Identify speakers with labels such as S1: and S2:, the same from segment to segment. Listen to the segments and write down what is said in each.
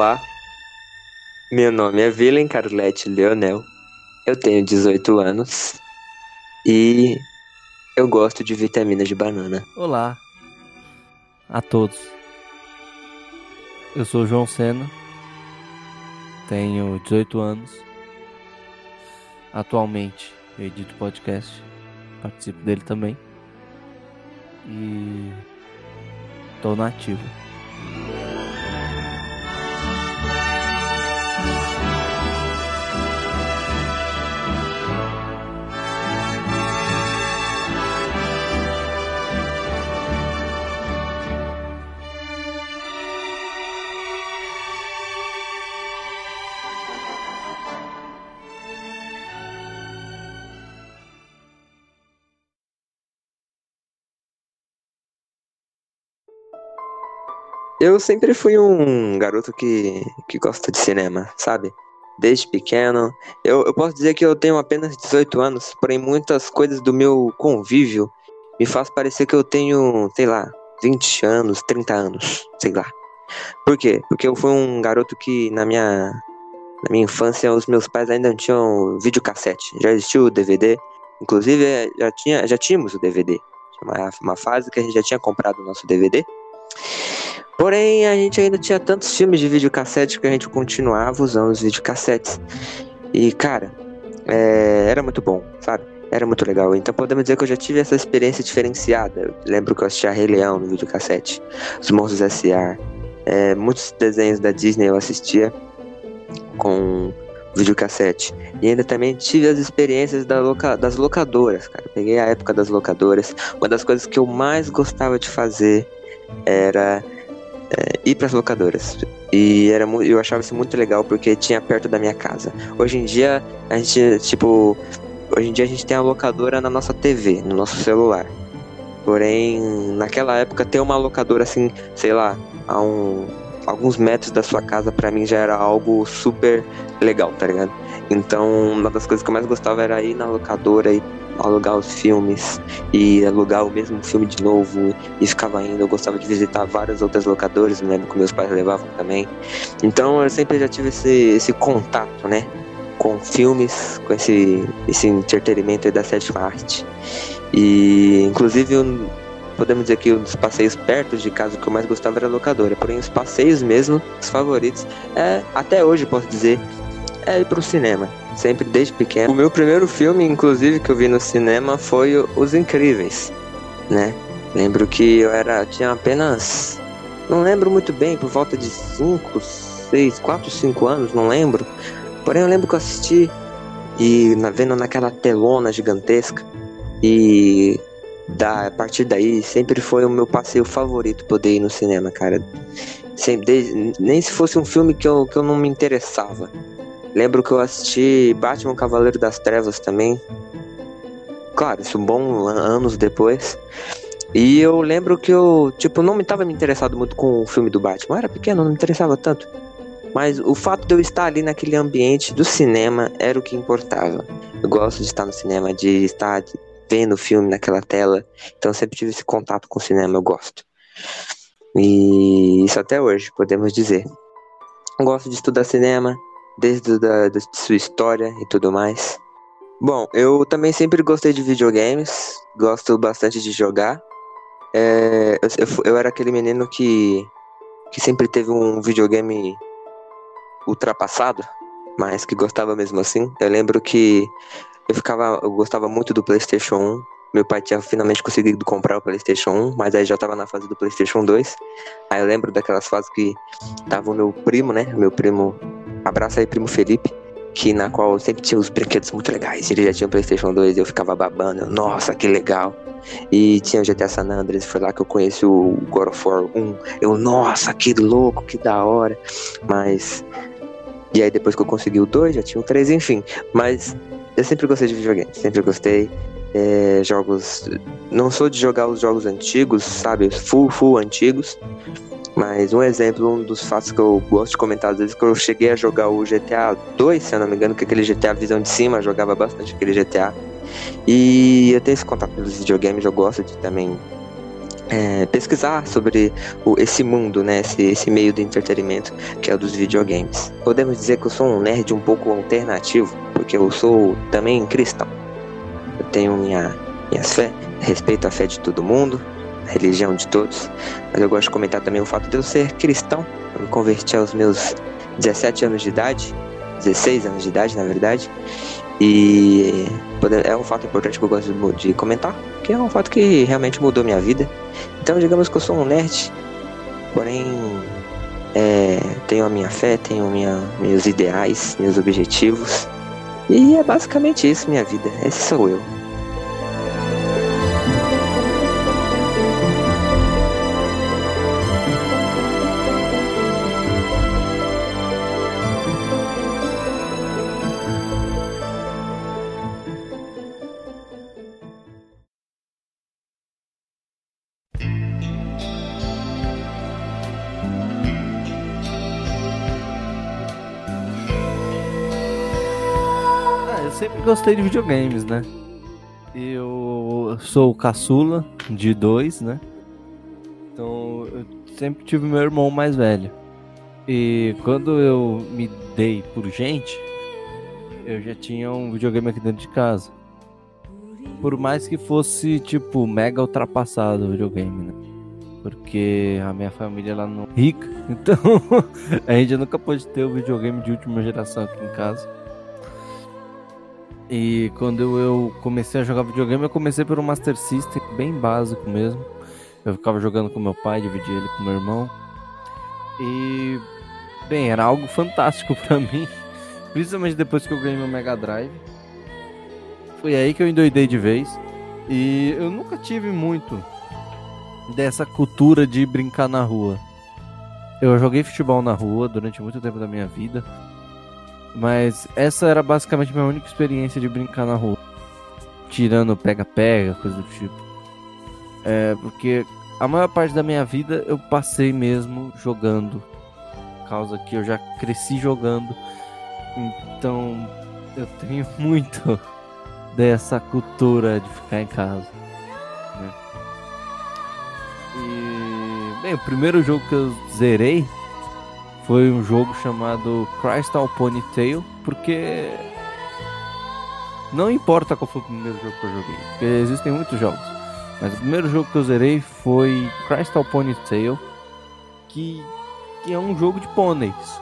S1: Olá, meu nome é Vilen Carlete Leonel, eu tenho 18 anos e eu gosto de vitaminas de banana.
S2: Olá a todos. Eu sou João Sena, tenho 18 anos. Atualmente eu edito podcast, participo dele também. E tô nativo.
S1: Eu sempre fui um garoto que, que gosta de cinema, sabe? Desde pequeno. Eu, eu posso dizer que eu tenho apenas 18 anos, porém muitas coisas do meu convívio me faz parecer que eu tenho, sei lá, 20 anos, 30 anos, sei lá. Por quê? Porque eu fui um garoto que na minha, na minha infância os meus pais ainda não tinham videocassete. Já existiu o DVD. Inclusive já, tinha, já tínhamos o DVD. Uma, uma fase que a gente já tinha comprado o nosso DVD. Porém, a gente ainda tinha tantos filmes de videocassete que a gente continuava usando os videocassetes. E, cara, é, era muito bom, sabe? Era muito legal. Então podemos dizer que eu já tive essa experiência diferenciada. Eu lembro que eu assistia Rei Leão no videocassete, Os Monstros S.A., é, muitos desenhos da Disney eu assistia com videocassete. E ainda também tive as experiências da loca das locadoras, cara. Peguei a época das locadoras. Uma das coisas que eu mais gostava de fazer era é, ir para as locadoras. E era eu achava isso muito legal porque tinha perto da minha casa. Hoje em dia, a gente, tipo, hoje em dia a gente tem a locadora na nossa TV, no nosso celular. Porém, naquela época ter uma locadora assim, sei lá, a um, alguns metros da sua casa para mim já era algo super legal, tá ligado? Então, uma das coisas que eu mais gostava era ir na locadora e alugar os filmes e alugar o mesmo filme de novo e ficava indo. Eu gostava de visitar várias outras locadoras, lembro que meus pais levavam também. Então eu sempre já tive esse, esse contato, né? Com filmes, com esse, esse entretenimento da sétima arte. E inclusive podemos dizer que um dos passeios perto de casa que eu mais gostava era a locadora. Porém, os passeios mesmo, os favoritos, é, até hoje posso dizer, é ir pro cinema sempre desde pequeno. O meu primeiro filme, inclusive, que eu vi no cinema foi Os Incríveis, né? Lembro que eu era tinha apenas não lembro muito bem, por volta de 5, 6, 4, 5 anos, não lembro. Porém eu lembro que eu assisti e vendo naquela telona gigantesca e da, a partir daí sempre foi o meu passeio favorito poder ir no cinema, cara. Sempre, desde, nem se fosse um filme que eu, que eu não me interessava. Lembro que eu assisti Batman Cavaleiro das Trevas também. Claro, isso bom anos depois. E eu lembro que eu, tipo, não me tava me interessado muito com o filme do Batman. Eu era pequeno, não me interessava tanto. Mas o fato de eu estar ali naquele ambiente do cinema era o que importava. Eu gosto de estar no cinema, de estar vendo o filme naquela tela. Então eu sempre tive esse contato com o cinema, eu gosto. E isso até hoje, podemos dizer. Eu gosto de estudar cinema, desde da, da sua história e tudo mais. Bom, eu também sempre gostei de videogames, gosto bastante de jogar. É, eu, eu, era aquele menino que, que sempre teve um videogame ultrapassado, mas que gostava mesmo assim. Eu lembro que eu ficava, eu gostava muito do PlayStation 1. Meu pai tinha finalmente conseguido comprar o PlayStation 1, mas aí já tava na fase do PlayStation 2. Aí eu lembro daquelas fases que tava o meu primo, né? Meu primo Abraço aí, primo Felipe, que na qual sempre tinha os brinquedos muito legais. Ele já tinha o PlayStation 2 e eu ficava babando. Nossa, que legal. E tinha o GTA San Andreas, foi lá que eu conheci o God of War 1. Eu, nossa, que louco, que da hora. Mas. E aí depois que eu consegui o 2, já tinha o 3, enfim. Mas eu sempre gostei de videogame, sempre gostei. É, jogos. Não sou de jogar os jogos antigos, sabe? Full, full antigos. Mas um exemplo, um dos fatos que eu gosto de comentar às vezes, que eu cheguei a jogar o GTA 2, se eu não me engano, que aquele GTA visão de cima, jogava bastante aquele GTA. E eu tenho esse contato pelos videogames, eu gosto de também é, pesquisar sobre o, esse mundo, né, esse, esse meio de entretenimento que é o dos videogames. Podemos dizer que eu sou um nerd um pouco alternativo, porque eu sou também cristão. Eu tenho minha, minhas fé, respeito a fé de todo mundo, religião de todos, mas eu gosto de comentar também o fato de eu ser cristão. Eu me converti aos meus 17 anos de idade, 16 anos de idade, na verdade, e é um fato importante que eu gosto de comentar, que é um fato que realmente mudou minha vida. Então, digamos que eu sou um nerd, porém é, tenho a minha fé, tenho minha, meus ideais, meus objetivos. E é basicamente isso minha vida. Esse sou eu.
S2: Sempre gostei de videogames, né? Eu sou caçula de dois, né? Então eu sempre tive meu irmão mais velho. E quando eu me dei por gente, eu já tinha um videogame aqui dentro de casa. Por mais que fosse, tipo, mega ultrapassado o videogame, né? Porque a minha família lá não é rica, então a gente nunca pôde ter o videogame de última geração aqui em casa. E quando eu comecei a jogar videogame, eu comecei pelo Master System, bem básico mesmo. Eu ficava jogando com meu pai, dividia ele com meu irmão. E, bem, era algo fantástico para mim, principalmente depois que eu ganhei meu Mega Drive. Foi aí que eu endoidei de vez. E eu nunca tive muito dessa cultura de brincar na rua. Eu joguei futebol na rua durante muito tempo da minha vida. Mas essa era basicamente minha única experiência de brincar na rua. Tirando pega-pega, coisa do tipo. É, porque a maior parte da minha vida eu passei mesmo jogando. Por causa que eu já cresci jogando. Então eu tenho muito dessa cultura de ficar em casa. Né? E, bem, o primeiro jogo que eu zerei foi um jogo chamado Crystal Ponytail, porque não importa qual foi o primeiro jogo que eu joguei, porque existem muitos jogos. Mas o primeiro jogo que eu zerei foi Crystal Ponytail, que, que é um jogo de pôneis.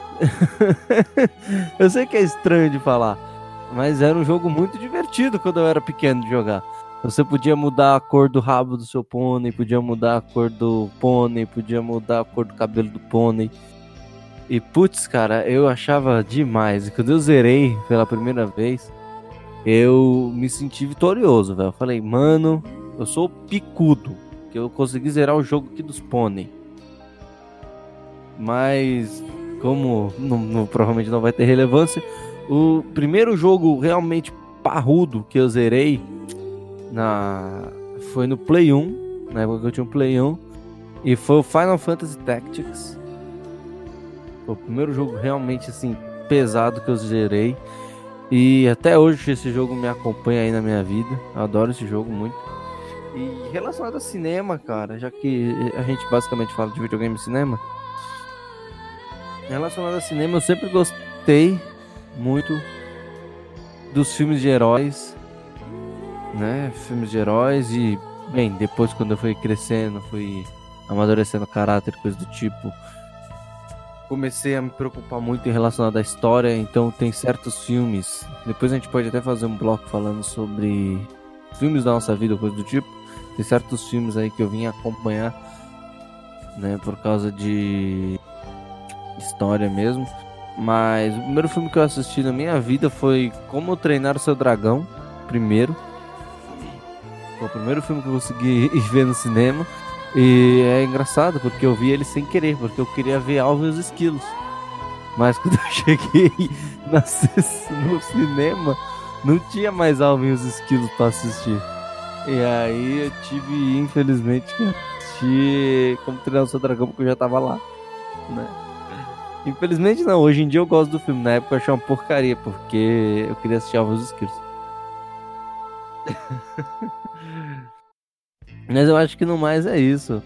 S2: eu sei que é estranho de falar, mas era um jogo muito divertido quando eu era pequeno de jogar. Você podia mudar a cor do rabo do seu pônei, podia mudar a cor do pônei, podia mudar a cor do cabelo do pônei. E putz, cara, eu achava demais. E quando eu zerei pela primeira vez, eu me senti vitorioso, velho. Eu falei, mano, eu sou picudo. Que eu consegui zerar o jogo aqui dos pônei. Mas, como não, não, provavelmente não vai ter relevância, o primeiro jogo realmente parrudo que eu zerei na foi no Play 1, na época que eu tinha um Play 1, e foi o Final Fantasy Tactics. Foi o primeiro jogo realmente assim pesado que eu zerei. E até hoje esse jogo me acompanha aí na minha vida. Eu adoro esse jogo muito. E relacionado a cinema, cara, já que a gente basicamente fala de videogame e cinema. Relacionado a cinema, eu sempre gostei muito dos filmes de heróis, né? Filmes de heróis e, bem, depois quando eu fui crescendo, fui amadurecendo caráter, coisa do tipo, comecei a me preocupar muito em relação à história, então tem certos filmes. Depois a gente pode até fazer um bloco falando sobre filmes da nossa vida, coisa do tipo. Tem certos filmes aí que eu vim acompanhar, né, por causa de história mesmo. Mas o primeiro filme que eu assisti na minha vida foi Como Treinar o Seu Dragão, primeiro. Foi o primeiro filme que eu consegui ver no cinema. E é engraçado porque eu vi ele sem querer, porque eu queria ver Alvin e os Esquilos. Mas quando eu cheguei no cinema, não tinha mais Alvin e os Esquilos para assistir. E aí eu tive, infelizmente, que assistir como treinar o seu dragão porque eu já tava lá. Né? Infelizmente não, hoje em dia eu gosto do filme. Na época eu achei uma porcaria, porque eu queria assistir Alvin e os Esquilos. Mas eu acho que no mais é isso.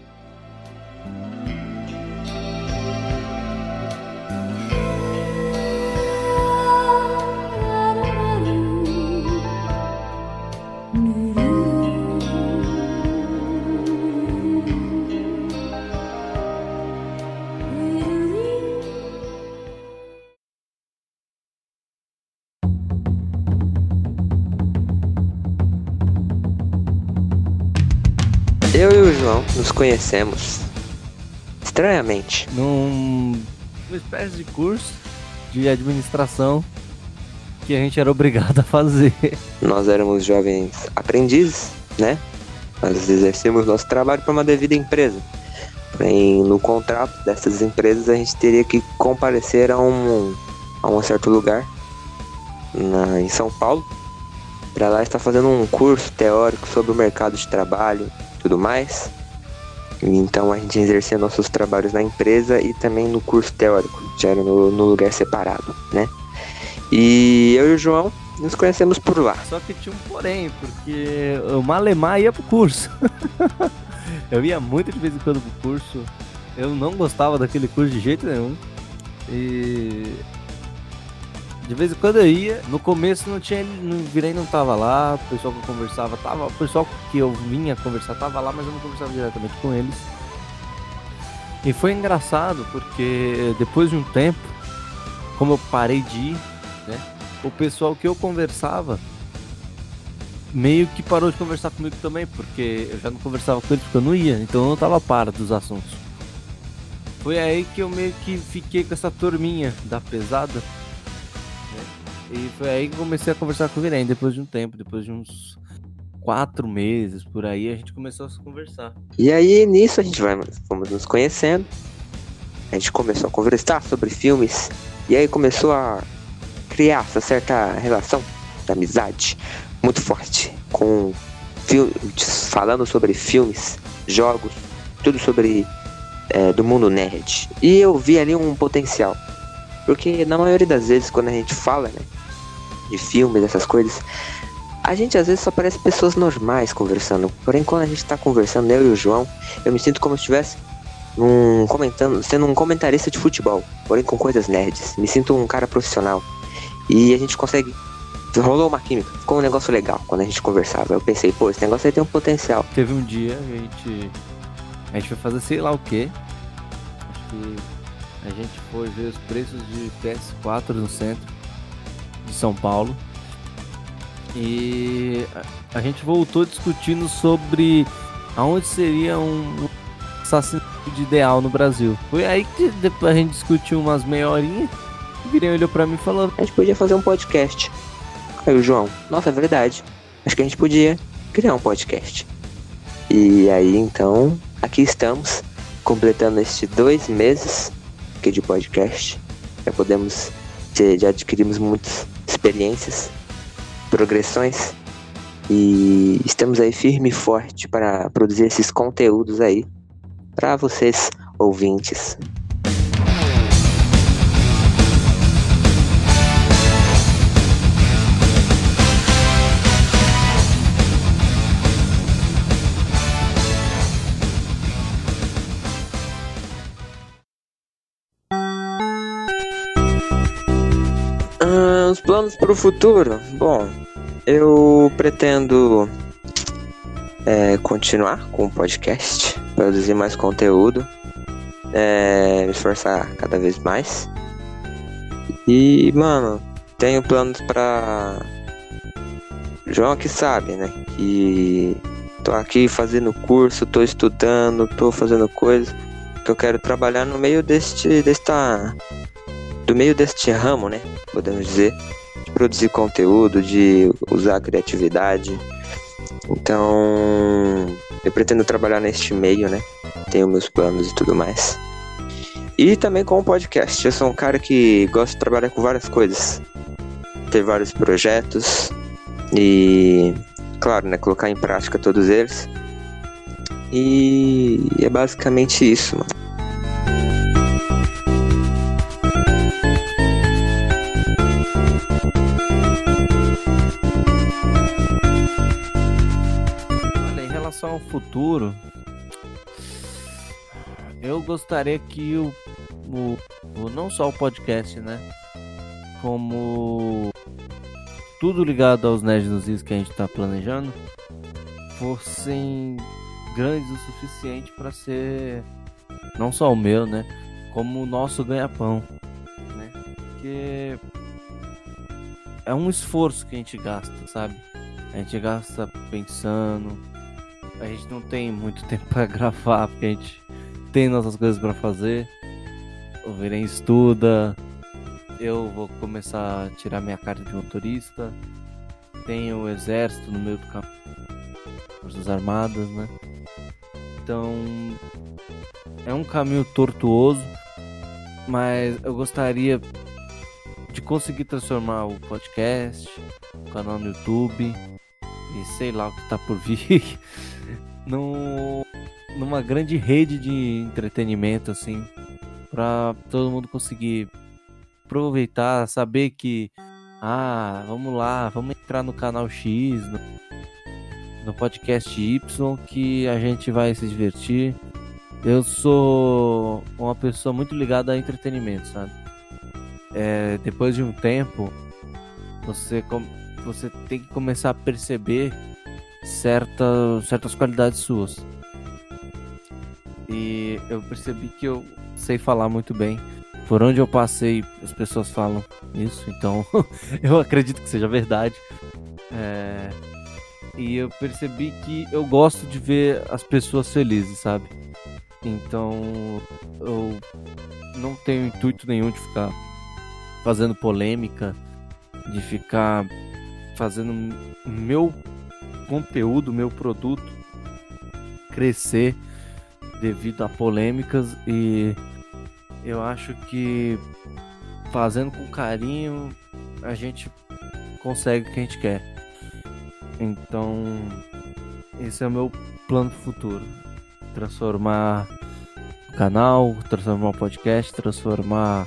S1: Nos conhecemos estranhamente.
S2: Num, uma espécie de curso de administração que a gente era obrigado a fazer.
S1: Nós éramos jovens aprendizes, né? Nós exercemos nosso trabalho para uma devida empresa. Porém, no contrato dessas empresas, a gente teria que comparecer a um, a um certo lugar na, em São Paulo para lá estar fazendo um curso teórico sobre o mercado de trabalho e tudo mais. Então a gente exercia nossos trabalhos na empresa e também no curso teórico, já era no, no lugar separado, né? E eu e o João nos conhecemos por lá.
S2: Só que tinha um porém, porque o Malemar ia pro curso. eu ia muito de vez em quando pro curso. Eu não gostava daquele curso de jeito nenhum. E de vez em quando eu ia, no começo não tinha, no virei não tava lá, o pessoal que eu conversava tava, o pessoal que eu vinha conversar tava lá, mas eu não conversava diretamente com eles. E foi engraçado porque depois de um tempo, como eu parei de ir, né, o pessoal que eu conversava meio que parou de conversar comigo também, porque eu já não conversava com eles porque eu não ia, então eu não tava para dos assuntos. Foi aí que eu meio que fiquei com essa turminha da pesada e foi aí que comecei a conversar com o Virem, depois de um tempo, depois de uns quatro meses por aí, a gente começou a se conversar.
S1: E aí nisso a gente vai, fomos nos conhecendo. A gente começou a conversar sobre filmes. E aí começou a criar essa certa relação de amizade muito forte com filmes, falando sobre filmes, jogos, tudo sobre é, do mundo nerd. E eu vi ali um potencial. Porque na maioria das vezes quando a gente fala, né, de filmes, essas coisas, a gente às vezes só parece pessoas normais conversando. Porém, quando a gente tá conversando, eu e o João, eu me sinto como se estivesse num, comentando, sendo um comentarista de futebol, porém com coisas nerds. Me sinto um cara profissional. E a gente consegue. Rolou uma química, ficou um negócio legal quando a gente conversava. Eu pensei, pô, esse negócio aí tem um potencial.
S2: Teve um dia a gente. A gente foi fazer sei lá o que. Acho que a gente foi ver os preços de PS4 no centro de São Paulo. E a gente voltou discutindo sobre aonde seria um assassinato ideal no Brasil. Foi aí que depois a gente discutiu umas meia horinha. O Virem olhou pra mim e falou:
S1: A gente podia fazer um podcast. Aí o João, nossa, é verdade. Acho que a gente podia criar um podcast. E aí então, aqui estamos, completando estes dois meses aqui de podcast. Já podemos, já adquirimos muitas experiências, progressões e estamos aí firme e forte para produzir esses conteúdos aí para vocês ouvintes. Planos para o futuro? Bom, eu pretendo é, continuar com o podcast, produzir mais conteúdo, é, me esforçar cada vez mais. E, mano, tenho planos para João que sabe, né? Que tô aqui fazendo curso, tô estudando, tô fazendo coisas que eu quero trabalhar no meio deste desta do meio deste ramo, né? Podemos dizer, de produzir conteúdo, de usar a criatividade. Então, eu pretendo trabalhar neste meio, né? Tenho meus planos e tudo mais. E também com o podcast. Eu sou um cara que gosta de trabalhar com várias coisas. Ter vários projetos e, claro, né, colocar em prática todos eles. E é basicamente isso, mano.
S2: Futuro, eu gostaria que o, o, o não só o podcast, né? Como tudo ligado aos Nerds nos Is que a gente está planejando fossem grandes o suficiente para ser não só o meu, né? Como o nosso ganha-pão, né? Porque é um esforço que a gente gasta, sabe? A gente gasta pensando. A gente não tem muito tempo para gravar, porque a gente tem nossas coisas para fazer. O Virem estuda. Eu vou começar a tirar minha carta de motorista. Tenho o exército no meio do campo. Forças Armadas, né? Então. É um caminho tortuoso. Mas eu gostaria de conseguir transformar o podcast, o canal no YouTube e sei lá o que tá por vir no, numa grande rede de entretenimento assim para todo mundo conseguir aproveitar, saber que ah, vamos lá, vamos entrar no canal X, no, no podcast Y que a gente vai se divertir. Eu sou uma pessoa muito ligada a entretenimento, sabe? É, depois de um tempo, você você tem que começar a perceber certa, certas qualidades suas. E eu percebi que eu sei falar muito bem. Por onde eu passei, as pessoas falam isso, então eu acredito que seja verdade. É... E eu percebi que eu gosto de ver as pessoas felizes, sabe? Então eu não tenho intuito nenhum de ficar fazendo polêmica, de ficar fazendo meu conteúdo, meu produto crescer devido a polêmicas e eu acho que fazendo com carinho a gente consegue o que a gente quer. Então, esse é o meu plano futuro. Transformar o canal, transformar o podcast, transformar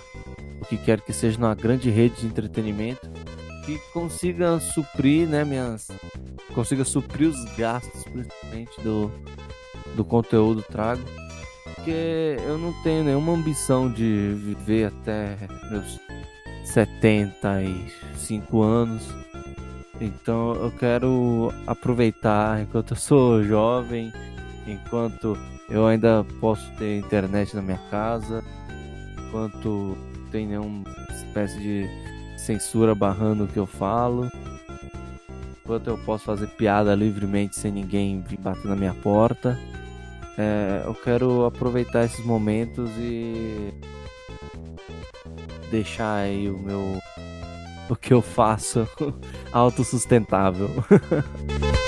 S2: o que quer que seja numa grande rede de entretenimento que consiga suprir, né, minhas consiga suprir os gastos principalmente do do conteúdo trago, porque eu não tenho nenhuma ambição de viver até meus 75 anos. Então eu quero aproveitar enquanto eu sou jovem, enquanto eu ainda posso ter internet na minha casa, enquanto tem nenhuma espécie de censura barrando o que eu falo. Enquanto eu posso fazer piada livremente sem ninguém vir bater na minha porta. É, eu quero aproveitar esses momentos e deixar aí o meu o que eu faço autossustentável.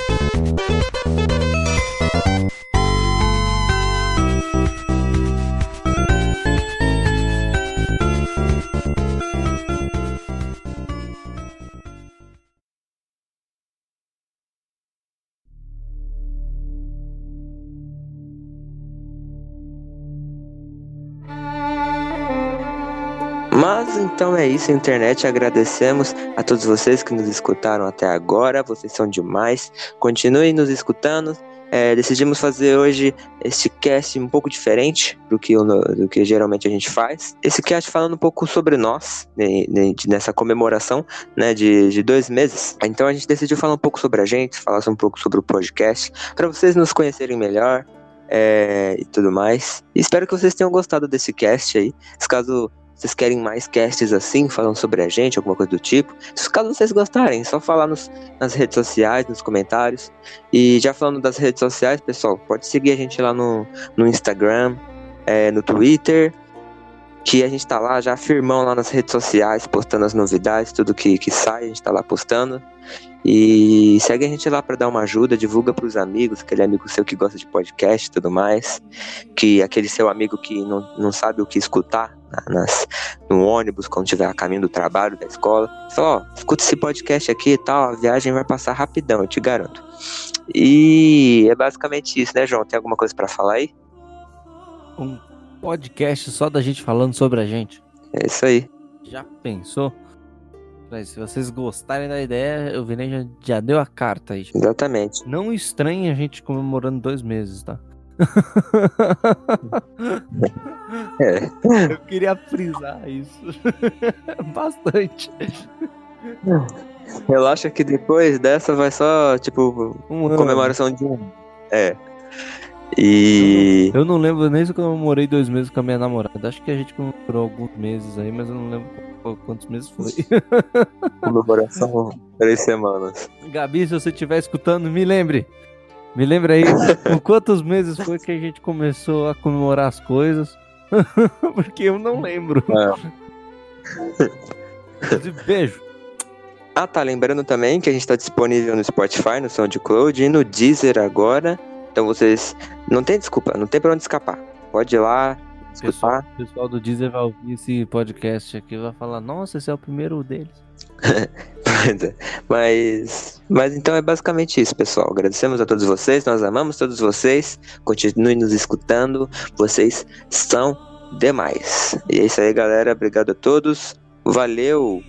S1: então é isso, internet. Agradecemos a todos vocês que nos escutaram até agora. Vocês são demais. Continuem nos escutando. É, decidimos fazer hoje este cast um pouco diferente do que, do que geralmente a gente faz. Esse cast falando um pouco sobre nós, né, né, nessa comemoração né, de, de dois meses. Então a gente decidiu falar um pouco sobre a gente, falar um pouco sobre o podcast, para vocês nos conhecerem melhor, é, e tudo mais. Espero que vocês tenham gostado desse cast aí. Caso vocês querem mais casts assim, falando sobre a gente, alguma coisa do tipo? Caso vocês gostarem, é só falar nos, nas redes sociais, nos comentários. E já falando das redes sociais, pessoal, pode seguir a gente lá no, no Instagram, é, no Twitter, que a gente tá lá já firmão lá nas redes sociais, postando as novidades, tudo que, que sai, a gente tá lá postando. E segue a gente lá para dar uma ajuda, divulga para os amigos, aquele amigo seu que gosta de podcast e tudo mais, que aquele seu amigo que não, não sabe o que escutar nas, no ônibus, quando estiver a caminho do trabalho, da escola. Só, ó, escuta esse podcast aqui e tal, a viagem vai passar rapidão, eu te garanto. E é basicamente isso, né, João? Tem alguma coisa para falar aí?
S2: Um podcast só da gente falando sobre a gente.
S1: É isso aí.
S2: Já pensou? Mas se vocês gostarem da ideia, o Vinei já, já deu a carta aí.
S1: Exatamente.
S2: Não estranhe a gente comemorando dois meses, tá?
S1: É.
S2: Eu queria frisar isso. Bastante.
S1: Relaxa que depois dessa vai só, tipo, comemoração de um. É. E.
S2: Eu não lembro nem se eu comemorei dois meses com a minha namorada. Acho que a gente comemorou alguns meses aí, mas eu não lembro qu- quantos meses foi.
S1: Comemoração três semanas.
S2: Gabi, se você estiver escutando, me lembre. Me lembre aí com quantos meses foi que a gente começou a comemorar as coisas. Porque eu não lembro. Inclusive, Beijo.
S1: Ah, tá. Lembrando também que a gente tá disponível no Spotify, no SoundCloud e no Deezer agora. Então vocês. Não tem desculpa, não tem pra onde escapar. Pode ir lá, escutar.
S2: o pessoal do Deezer vai ouvir esse podcast aqui e vai falar: Nossa, esse é o primeiro deles.
S1: É. Mas, mas então é basicamente isso, pessoal. Agradecemos a todos vocês, nós amamos todos vocês. Continuem nos escutando, vocês são demais. E é isso aí, galera. Obrigado a todos. Valeu!